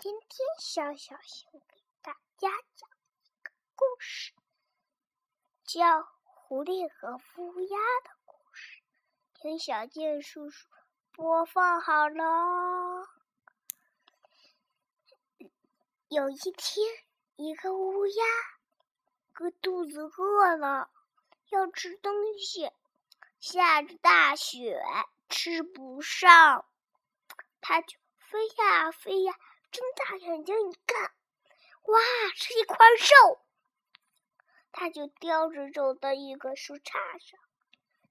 今天小小先给大家讲一个故事，叫《狐狸和乌鸦的故事》。听小健叔叔播放好了。有一天，一个乌鸦个肚子饿了，要吃东西，下着大雪，吃不上，它就飞呀飞呀。睁大眼睛一看，哇，是一块肉！他就叼着走到一棵树杈上，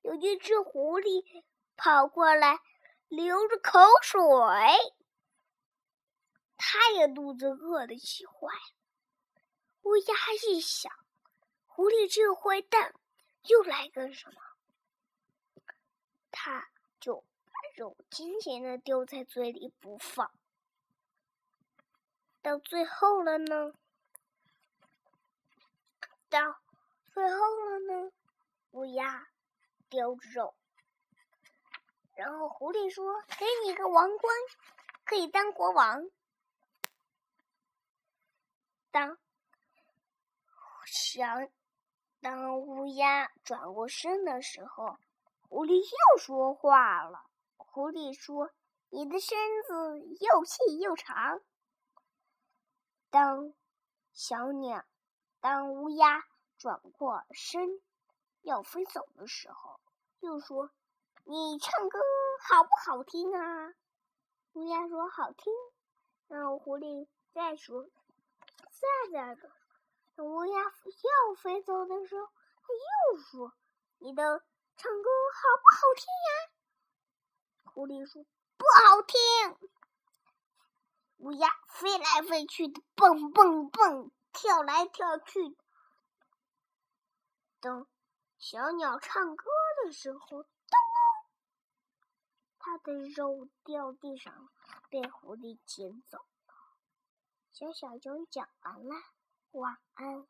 有一只狐狸跑过来，流着口水。他也肚子饿得气坏了。乌鸦一想，狐狸这个坏蛋又来干什么？他就把肉紧紧的叼在嘴里不放。到最后了呢？到最后了呢？乌鸦叼着肉，然后狐狸说：“给你一个王冠，可以当国王。”当想当乌鸦转过身的时候，狐狸又说话了。狐狸说：“你的身子又细又长。”当小鸟，当乌鸦转过身要飞走的时候，又说：“你唱歌好不好听啊？”乌鸦说：“好听。”然后狐狸再说：“再再个。”等乌鸦要飞走的时候，他又说：“你的唱歌好不好听呀？”狐狸说：“不好听。”乌鸦飞来飞去的，蹦蹦蹦，跳来跳去。等小鸟唱歌的时候，咚！它的肉掉地上，被狐狸捡走。小小熊讲完了，晚安。